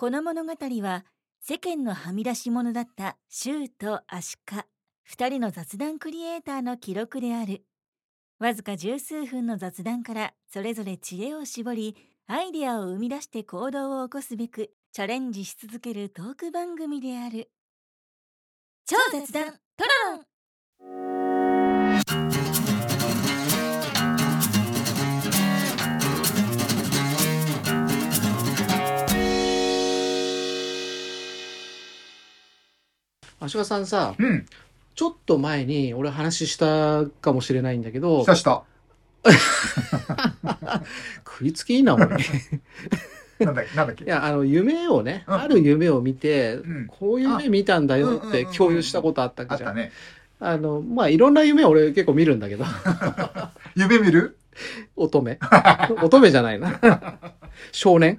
この物語は世間のはみ出し者だったシューとアシカ2人の雑談クリエイターの記録である。わずか十数分の雑談からそれぞれ知恵を絞りアイデアを生み出して行動を起こすべくチャレンジし続けるトーク番組である。超雑談トロロン。足利さんさ、うん。ちょっと前に俺話したかもしれないんだけどした、した。食いつきいいな、お前。い なんだっけ、なんだっけ。や、あの、夢をね、うんある夢を見て、うんこういう夢見たんだよって共有したことあったじゃん。あったね。あの、まあ、いろんな夢俺結構見るんだけど、夢見る？乙女。乙女じゃないな。少年。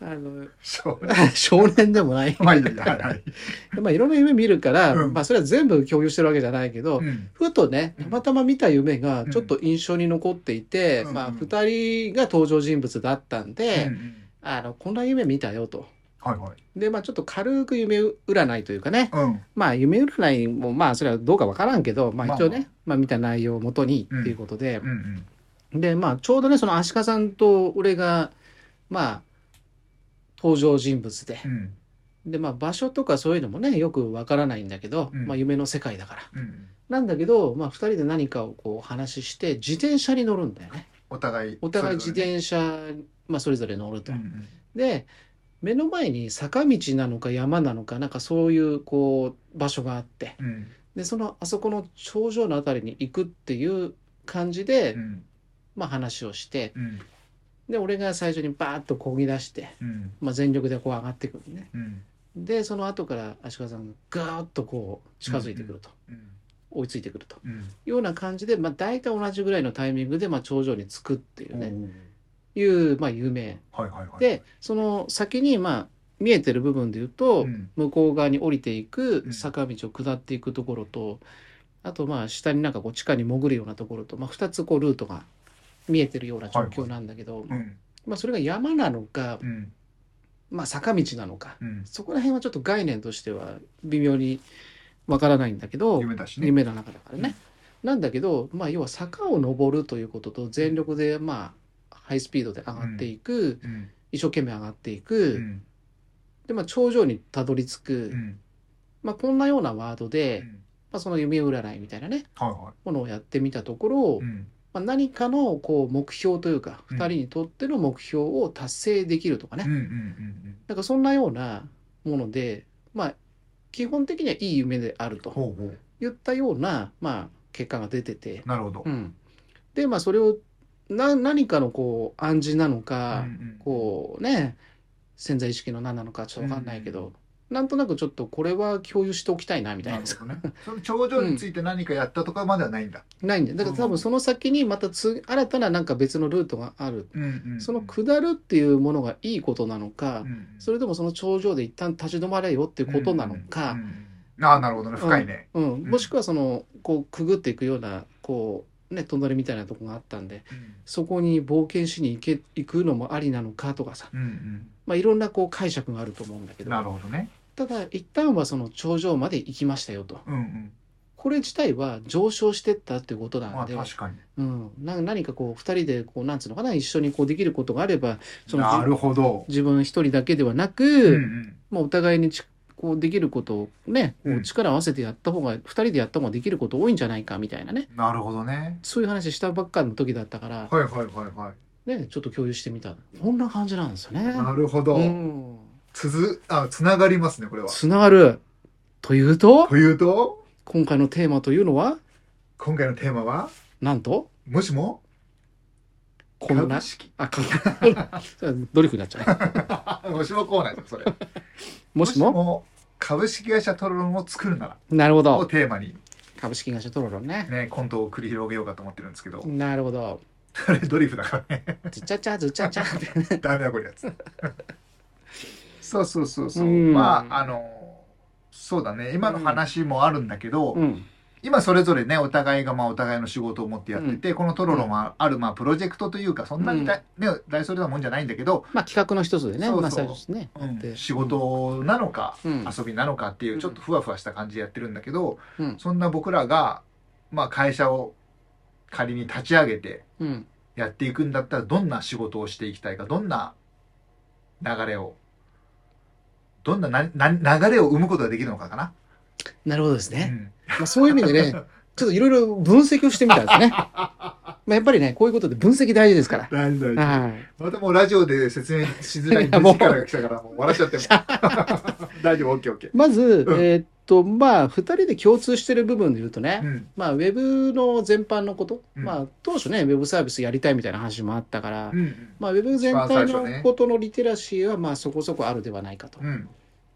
あの、そう。少年でもない。まあいいや、はいはい。まあ、いろんな夢見るから、うんまあ、それは全部共有してるわけじゃないけど、うん。ふとね、たまたま見た夢がうんちょっと印象に残っていて、うんまあ、二人が登場人物だったんで、うんうんあの、こんな夢見たよと。はいはい。で、まあ、ちょっと軽く夢占いというかね、うん。まあ、夢占いも、まあ、それはどうかわからんけど、まあ、一応ね、まあまあ、見た内容をもとにっていうことでうんう、ん。で、まあ、ちょうどね、その足利さんと俺が、まあ、登場人物でう、ん。で、まあ、場所とかそういうのもね、よくわからないんだけど、うんまあ、夢の世界だから。うん。なんだけど、まあ、二人で何かをこう話して、自転車に乗るんだよね。お互い。お互い自転車、まあ、それぞれ乗るとれね。うんで、目の前に坂道なのか山なのか、なんかそういう、こう、場所があって、うん。うん。で、その、あそこの頂上のあたりに行くっていう感じで、うん。まあ、話をして、うん。で、俺が最初にバーッと漕ぎ出して、うん。まあ、全力でこう上がってくるね。うん。で、その後から足利さんがガーッとこう、近づいてくると。うん。追いついてくると。うん。ような感じで、まあ、大体同じぐらいのタイミングで、まあ、頂上に着くっていうね、ね。いう、まあ、夢。はいはいはい。、で、その先に、まあ、見えてる部分で言うと、うん。向こう側に降りていくうん坂道を下っていくところと、あと、まあ、下になんかこう、地下に潜るようなところと、まあ、二つこう、ルートが見えてるような状況なんだけど、うん。まあ、それが山なのかう、ん。まあ、坂道なのか、うん。そこら辺はちょっと概念としては微妙にわからないんだけど、夢だしね。夢の中だからね。なんだけど、まあ、要は坂を登るということと全力で、まあ、ハイスピードで上がっていく、うん。一生懸命上がっていく、うん。で、まあ、頂上にたどり着く、うん。まあ、こんなようなワードで、うんまあ、その夢占いみたいなね、はいはものをやってみたところ、い。うん。まあ、何かのこう目標というか、うん二人にとっての目標を達成できるとかね、うんうんうんなんかそんなようなもので、まあ、基本的にはいい夢であるうん。とほうほう。いったような、まあ、結果が出てて、なるほどう。ん、で、まあ、それをな何かのこう暗示なのか、うんうんこうね潜在意識の何なのかちょっと分かんないけど、なんとなくちょっとこれは共有しておきたいなみたいななね。その頂上について何かやったとかまではないんだ。ないんだよだから多分その先にまたつ新たななんか別のルートがある、うんうんうん。その下るっていうものがいいことなのか、うんそれともその頂上で一旦立ち止まれよっていうことなのか、うんうんうんああ、なるほどね。深いね。うんんもしくはそのこうくぐっていくようなこうね隣みたいなとこがあったんでそこに冒険しに行け行くのもありなのかとかさ、うんうんまあ、いろんなこう解釈があると思うんだけどなるほどね。ただ一旦はその頂上まで行きましたよとうんうん。これ自体は上昇してったっていうことなまあんで、確かに。うん、な何かこう二人でこうなんつうのかな一緒にこうできることがあればそのなるほど。自分一人だけではなく、うんうん。まあ、お互いにちこうできることをね、こううん力を合わせてやった方が二人でやった方ができること多いんじゃないかみたいなねなるほどね。そういう話したばっかの時だったから、はいはいはいはね、ちょっと共有してみたこんな感じなんですよね。い。なるほどう。ん、つづ、あ、つながりますね、これは。つながる。というと？というと、今回のテーマというのは？今回のテーマは、なんと？もしも、こんな？株式。あかそれはドリフになっちゃう もしもこうなんですそれ。もしも？も株式会社トロロンを作るななるほらをどテーマに。株式会社トロロンね。ね、コントを繰り広げようかと思ってるんですけど、なるほど。あれドリフだからね。ずっちゃちゃずっちゃちゃって ダメだこれ。やつ。そうそうそうそう。うん。まあ、あの、そうだね。今の話もあるんだけど、うん。今それぞれねお互いがまあお互いの仕事を持ってやってて、このトロロもあるまあプロジェクトというかそんなに大,、ね、大それなもんじゃないんだけど、まあ企画の一つでねそうそう。まあ最初ですね、うん。で仕事なのか、うん。遊びなのかっていうちょっとふわふわした感じでやってるんだけど、うん。そんな僕らが、まあ、会社を仮に立ち上げてうん。やっていくんだったらどんな仕事をしていきたいかどんな流れをどんななな流れを生むことができるのかかな。なるほどですね、うん。まあ、そういう意味でね ちょっといろいろ分析をしてみたんですねまあやっぱりねこういうことで分析大事ですから大事大事。はいまたもうラジオで説明しづらい力が来たからもう笑っちゃっても 大丈夫、オッケーオッケー。まず、うんえーっとまあ2人で共通してる部分で言うとね、うん。まあ、ウェブの全般のこと、うんまあ、当初ね、ウェブサービスやりたいみたいな話もあったから、うん。まあ、ウェブ全体のことのリテラシーは、まあ、そこそこあるではないかと。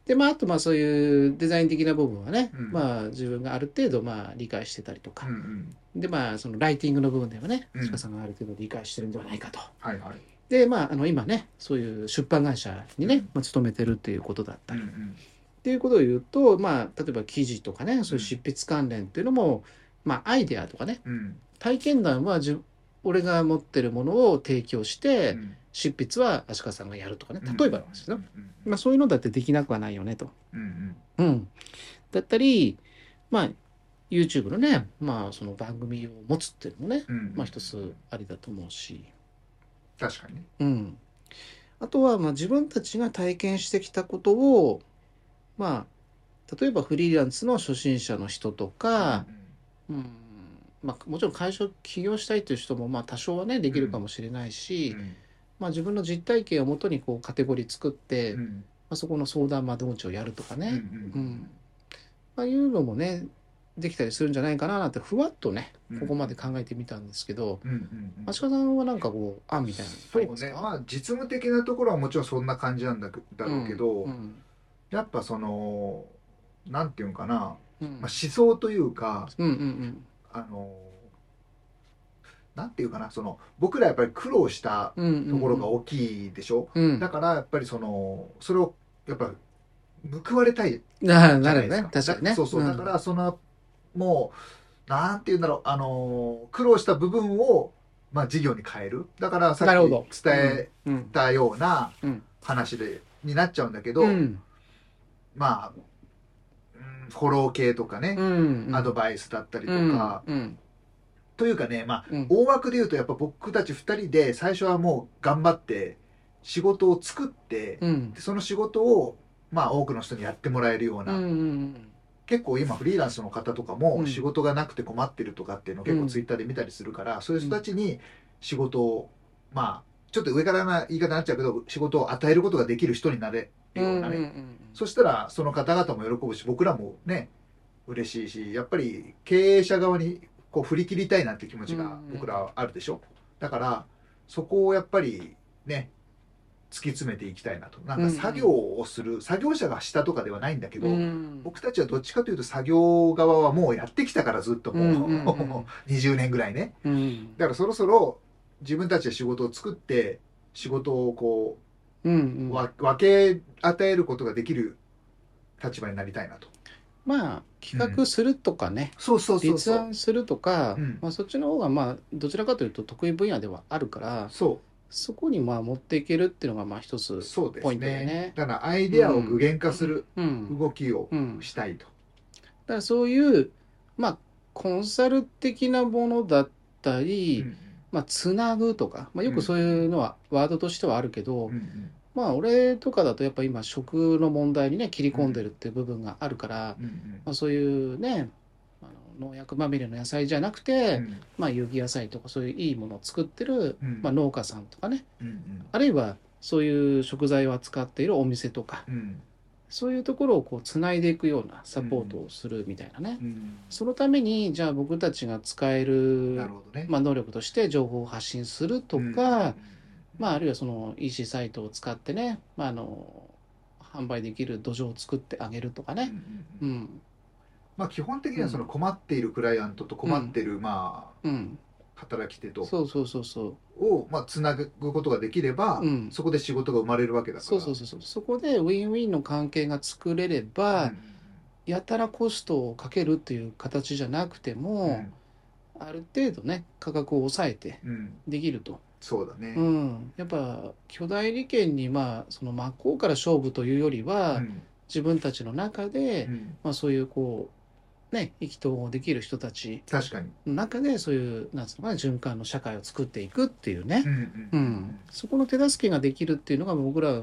うん。で、まあ、あと、まあ、そういうデザイン的な部分はね、うんまあ、自分がある程度、まあ、理解してたりとか、うん。で、まあ、そのライティングの部分ではね、うん鹿さんがある程度理解してるんではないかと。はいはい。で、まあ、あの、今ね、そういう出版会社にね、まあ、勤めてるっていうことだったり、うんっていうことを言うと、まあ、例えば記事とかね、そういう執筆関連っていうのも、まあ、アイデアとかね、うん。うん。体験談は自俺が持ってるものを提供して、うん執筆は足利さんがやるとかね。例えばまあ、そういうのだってできなくはないよねと。うんうん、だったり、まあ、YouTube のね、まあ、その番組を持つっていうのもね、うんうん。まあ、一つありだと思うし、確かに。ね。うん、あとはまあ自分たちが体験してきたことを、まあ、例えばフリーランスの初心者の人とか、うんまあ、もちろん会社を起業したいという人もまあ多少はねできるかもしれないし、うんまあ、自分の実体験をもとにこうカテゴリー作って、まうん。あ、そこの相談窓口をやるとかね、うんうん。まあ、いうのもねできたりするんじゃないかななんてふわっとねうん。ここまで考えてみたんですけど、うんうんうん。足利さんはなんかこう案みたいなそうね。まあ実務的なところはもちろんそんな感じなんだだろうけど、うん。やっぱそのなんていうんかな、うん。まあ、思想というかうんうん。あのなんていうかなその僕らやっぱり苦労したうんうんところが大きいでしょ、うん。だからやっぱりそのそれをやっぱ報われたいなじゃないですか。確かにね。そうそう、ん。だからそのもうなんて言うんだろうあの苦労した部分をまあ事業に変える。だからさっき伝えうんたようなうん。話で、になっちゃうんだけど、うん。まあ、うんフォロー系とかね、うんアドバイスだったりとうんか、うんというかねまあうん。大枠で言うとやっぱ僕たち2人で最初はもう頑張って仕事を作って、うん。でその仕事をまあ多くの人にやってもらえるような、うんうん結構今フリーランスの方とかもうん。仕事がなくて困ってるとかっていうのを結うん。構ツイッターで見たりするから、そういう人たちに仕事をまあちょっと上からな言い方になっちゃうけど仕事を与えることができる人になれるようなね、うんうん。そしたらその方々も喜ぶし僕らもね嬉しいしやっぱり経営者側にこう振り切りたいなって気持ちがうん僕らはあるでしょ？だからそこをやっぱりね突き詰めていきたいなと。なんか作業をする、作業者がしたとかではないんだけど、うん。僕たちはどっちかというと作業側はもうやってきたからずっともう、うんうんうん。20年ぐらいね。うん。だからそろそろ自分たちで仕事を作って仕事をこうんううん。わ分け与えることができる立場になりたいなと。まあ企画するとかね、そうそうそう立。案するとか、うん。まあ、そっちの方がまあどちらかというと得意分野ではあるからそそこにまあ持っていけるっていうのがまあ一つポイントだよね。ね。だからアイデアを具現化するうん、動きをうん、だしたいと。からそういうまあコンサル的なものだったり、うん。まあ、つなぐとか、まあ、よくそういうのはワードとしてはあるけど、うんうんまあ俺とかだとやっぱ今食の問題にね切り込んでるっていう部分があるから、うん。まあ、そういうねあの農薬まみれの野菜じゃなくて、うん。まあ、有機野菜とかそういういいものを作ってる、うん。まあ、農家さんとかね。うんあるいはそういう食材を扱っているお店とかうん。そういうところをこうつないでいくようなサポートをするみたいなね、うん。そのためにじゃあ僕たちが使えるなるほどね。まあ、能力として情報を発信するとか、うんまあ、あるいはその EC サイトを使ってね、まあ、あの販売できる土壌を作ってあげるとかうんね、うんうん。うん。まあ基本的にはその困っているクライアントと困ってるまうん、あ働き手と。そうそうそうそう。をまあつなぐことができればうん。そこで仕事が生まれるわけだから。そうそうそうそう。そこでウィンウィンの関係が作れれば、やたらコストをかけるっていう形じゃなくても、ある程度ね価格を抑えてうんうん。できると、そうだね。うん、やっぱ巨大利権にまあその真っ向から勝負というよりは、うん。自分たちの中で、うん。まあ、そういうこうね意気投合できる人たち確かに。の中でそういうなんつうのかな循環の社会を作っていくっていうね、うんそこの手助けができるっていうのが僕ら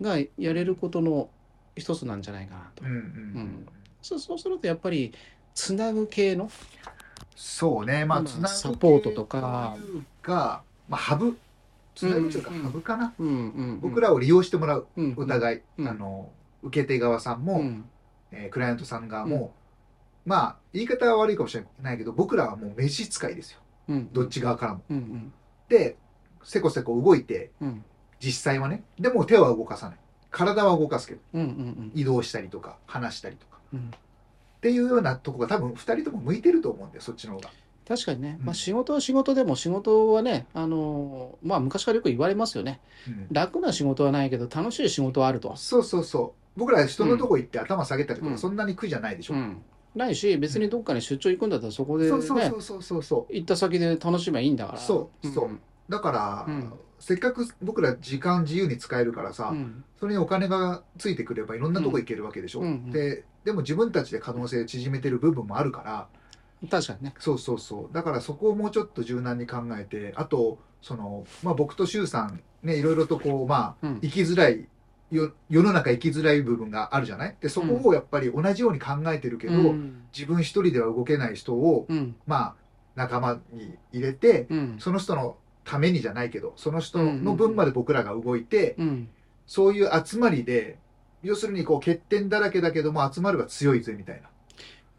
がやれることの一つなんじゃないかなと。うんうんそうそうするとやっぱりつなぐ系の、そうね、まあ、まあつなぐサポートとかというか、まあ、ハブ、つなぐというか、うんハブかな、うんうんうん。僕らを利用してもらう、うんお互い、うん。あの、受け手側さんも、うん。えークライアントさん側も、まあ、言い方は悪いかもしれないけど、僕らはもう召使いですよ。うん。どっち側からも。うんで、せこせこ動いて、うん。実際はね、でも手は動かさない。体は動かすけど、うんうんうん。移動したりとか、話したりとか。うん。っていうようなとこが多分二人とも向いてると思うんだよ、そっちの方が。確かにね、うん。まあ、仕事は仕事でも仕事はね、あのまあ、昔からよく言われますよね。うん。楽な仕事はないけど楽しい仕事はあると、そうそうそう。僕ら人のとこ行って頭下げたりとか、うん。そんなに苦じゃないでしょ。うん、ないし別にどっかに出張行くんだったらそこでねそうそうそうそうそう。行った先で楽しめばいいんだから。そうそう。んだから、うん。せっかく僕ら時間自由に使えるからさ、うん。それにお金がついてくればいろんなとこ行けるわけでしょ。うんうんで、でも自分たちで可能性縮めてる部分もあるから、確かにね。そうそうそう。だからそこをもうちょっと柔軟に考えて、あと、その、まあ僕と周さん、ね、いろいろとこう、まあ、うん。生きづらい、よ世の中生きづらい部分があるじゃない？で、そこをやっぱり同じように考えてるけど、うん。自分一人では動けない人を、うん。まあ、仲間に入れて、うん。その人のためにじゃないけど、その人の分まで僕らが動いて、うん。そういう集まりで、要するにこう欠点だらけだけども集まれば強いぜみたいな。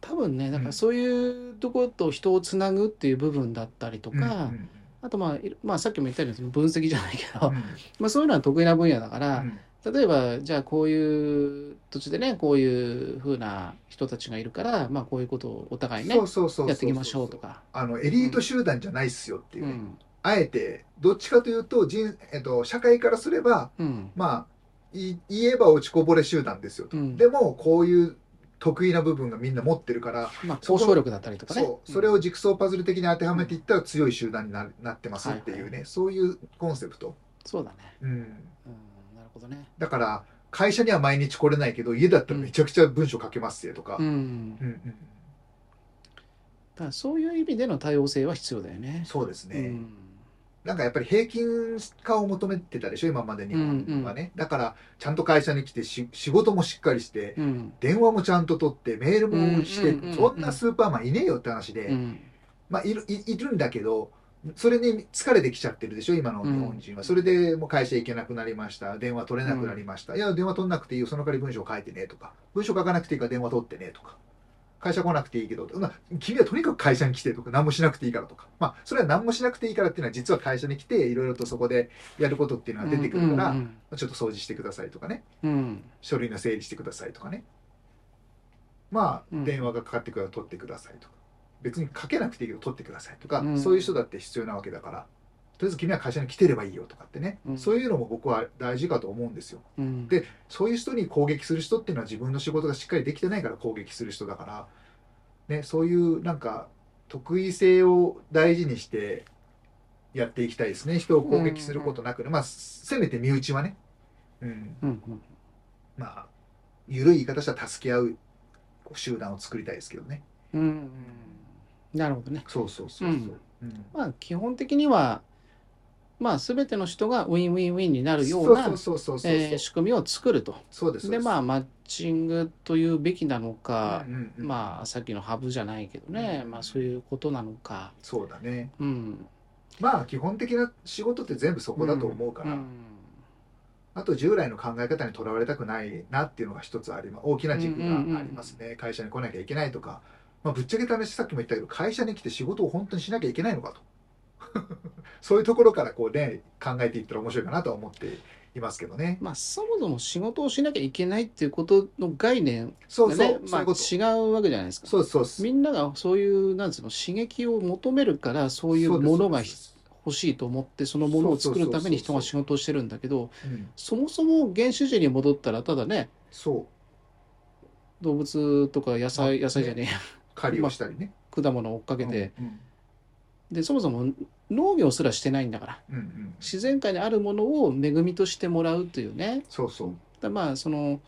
多分ねだかうんらそういうところと人をつなぐっていう部分だったりとか、うんあとまあ、いまあさっきも言ったように分析じゃないけど、うん。まあそういうのは得意な分野だから、うん。例えばじゃあこういう土地でねこういう風な人たちがいるからまあこういうことをお互いねやっていきましょうとか。あのエリート集団じゃないっすよっていうね、うん。あえてどっちかというと人、えっと、社会からすればうん。まあい言えば落ちこぼれ集団ですよと、うん。でもこういう得意な部分がみんな持ってるからまあ交渉力だったりとかね。そうそれをジグソーパズル的に当てはめていったら強い集団にななってますっていうね、はいそういうコンセプト、そうだね。うん、うん、なるほどね。だから会社には毎日来れないけど家だったらめちゃくちゃ文章書けますよとか、うん。うんうんだからそういう意味での多様性は必要だよね。そうですね、うんなんかやっぱり平均化を求めてたでしょ今まで日本はね、だからちゃんと会社に来てし仕事もしっかりしてうん。電話もちゃんと取ってメールもして、うんうんうんうん。そんなスーパーマンいねえよって話で、うん。まあいるいいるんだけどそれに疲れてきちゃってるでしょ今の日本人は、それでもう会社行けなくなりました。電話取れなくなりました、いや電話取んなくていいよ。その代わり文章書いてねとか。文章書かなくていいから電話取ってねとか会社来なくていいけど、まあ、君はとにかく会社に来てとか何もしなくていいからとか。まあそれは何もしなくていいからっていうのは実は会社に来ていろいろとそこでやることっていうのが出てくるから、うんちょっと掃除してくださいとかね。うん。書類の整理してくださいとかね。まあ、うん。電話がかかってくるから取ってくださいとか。別にかけなくていいけど取ってくださいとか、うん。そういう人だって必要なわけだからとりあえず君は会社に来てればいいよとかってね、うん。そういうのも僕は大事かと思うんですよ。うん。でそういう人に攻撃する人っていうのは自分の仕事がしっかりできてないから攻撃する人だから、ね、そういうなんか得意性を大事にしてやっていきたいですね。人を攻撃することなくね、まあせめて身内はね、うん、うんうん。まあ緩い言い方したら助け合う集団を作りたいですけどね。うんうん。なるほどね。そうそうそうそう、うん。まあ基本的にはまあ全ての人がウィンウィンウィンになるような仕組みを作ると。そうですです。まあマッチングというべきなのか、うんうんうん。まあさっきのハブじゃないけどね、うんまあそういうことなのか。そうだね。うん。まあ基本的な仕事って全部そこだと思うから、んあと従来の考え方にとらわれたくないなっていうのが一つあります大きな軸がありますね、会社に来なきゃいけないとか、まあ、ぶっちゃけた話さっきも言ったけど会社に来て仕事を本当にしなきゃいけないのかと そういうところからこうね考えていったら面白いかなとは思っていますけどね。まあそもそも仕事をしなきゃいけないっていうことの概念がね、まあそういうこと。違うわけじゃないですか。そうそうみんながそういうなんつうの刺激を求めるからそういうものが欲しいと思ってそのものを作るために人が仕事をしてるんだけどうん。そもそも原始人に戻ったらただねそう。動物とか野菜野菜じゃねえや。狩りをしたりね。果物を追っかけて、うん。でそもそも農業すらしてないんだから。うんうん、自然界にあるものを恵みとしてもらうというね。そうそう。だまあその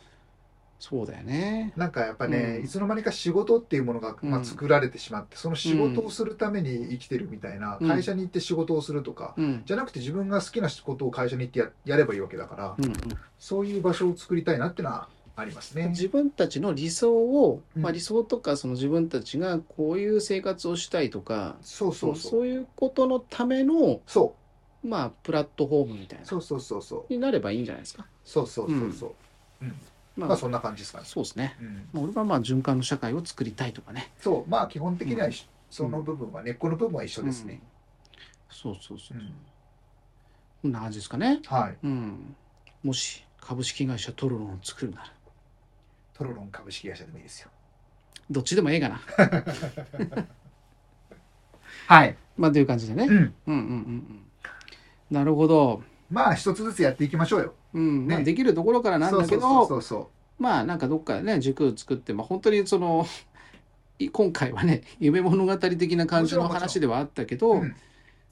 そうだよね。なんかやっぱね、うん。いつの間にか仕事っていうものが、まあ、うん作られてしまって、その仕事をするために生きてるみたいな、うん。会社に行って仕事をするとか、うん。じゃなくて自分が好きなことを会社に行ってややればいいわけだから、うんうん。そういう場所を作りたいなってのはありますね。自分たちの理想を、うんまあ、理想とかその自分たちがこういう生活をしたいとかそうそうそう。そういうことのための、そまあ、プラットフォームみたいなうそうそうそうそう。になればいいんじゃないですか。そうそうそうそう。うんまあ、まあそんな感じですかね。そうですね。うん、まあ俺はまあ循環の社会を作りたいとかね。そう、まあ基本的には一緒、んその部分は、根っこの部分は一緒ですね。そうそうそうう。んこんな感じですかね。はい。うん。もし株式会社トロロンを作るなら、トロロン株式会社でもいいですよ。どっちでもええかな。はい。まあという感じでね。うん。うんうんうんうん。なるほど。まあ一つずつやっていきましょうよ。うん。まあねできるところからなんだけそうど、そうそうまあなんかどっかでね軸を作って、まあ、本当にそのい今回はね夢物語的な感じのもちろん話ではあったけど、そう。うん。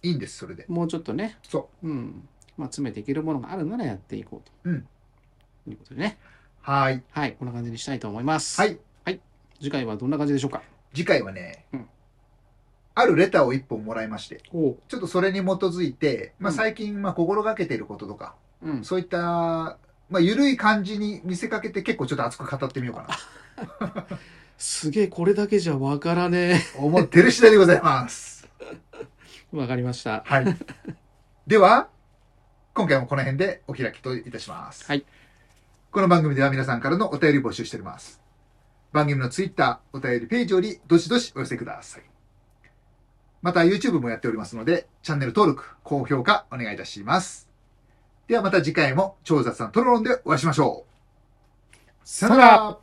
いいんです、それで。もうちょっとね、そう。うんまあ、詰めていけるものがあるならやっていこうと、うんいうことでねはい。はいこんな感じにしたいと思います、はい。次回はどんな感じでしょうか？次回はね、うんあるレターを一本もらいまして、ちょっとそれに基づいて、まあうん最近、まあ心がけていることとか、うん、そういった、まあ緩い感じに見せかけて結構ちょっと熱く語ってみようかな すげえこれだけじゃわからねと思ってる次第でございます。え わかりましたはい。では、今回もこの辺でお開きといたします。はい。この番組では皆さんからのお便り募集しております。番組のツイッター、お便りページよりどしどしお寄せください。また YouTube もやっておりますので、チャンネル登録、高評価お願いいたします。ではまた次回も超雑談トロロンでお会いしましょう。さよなら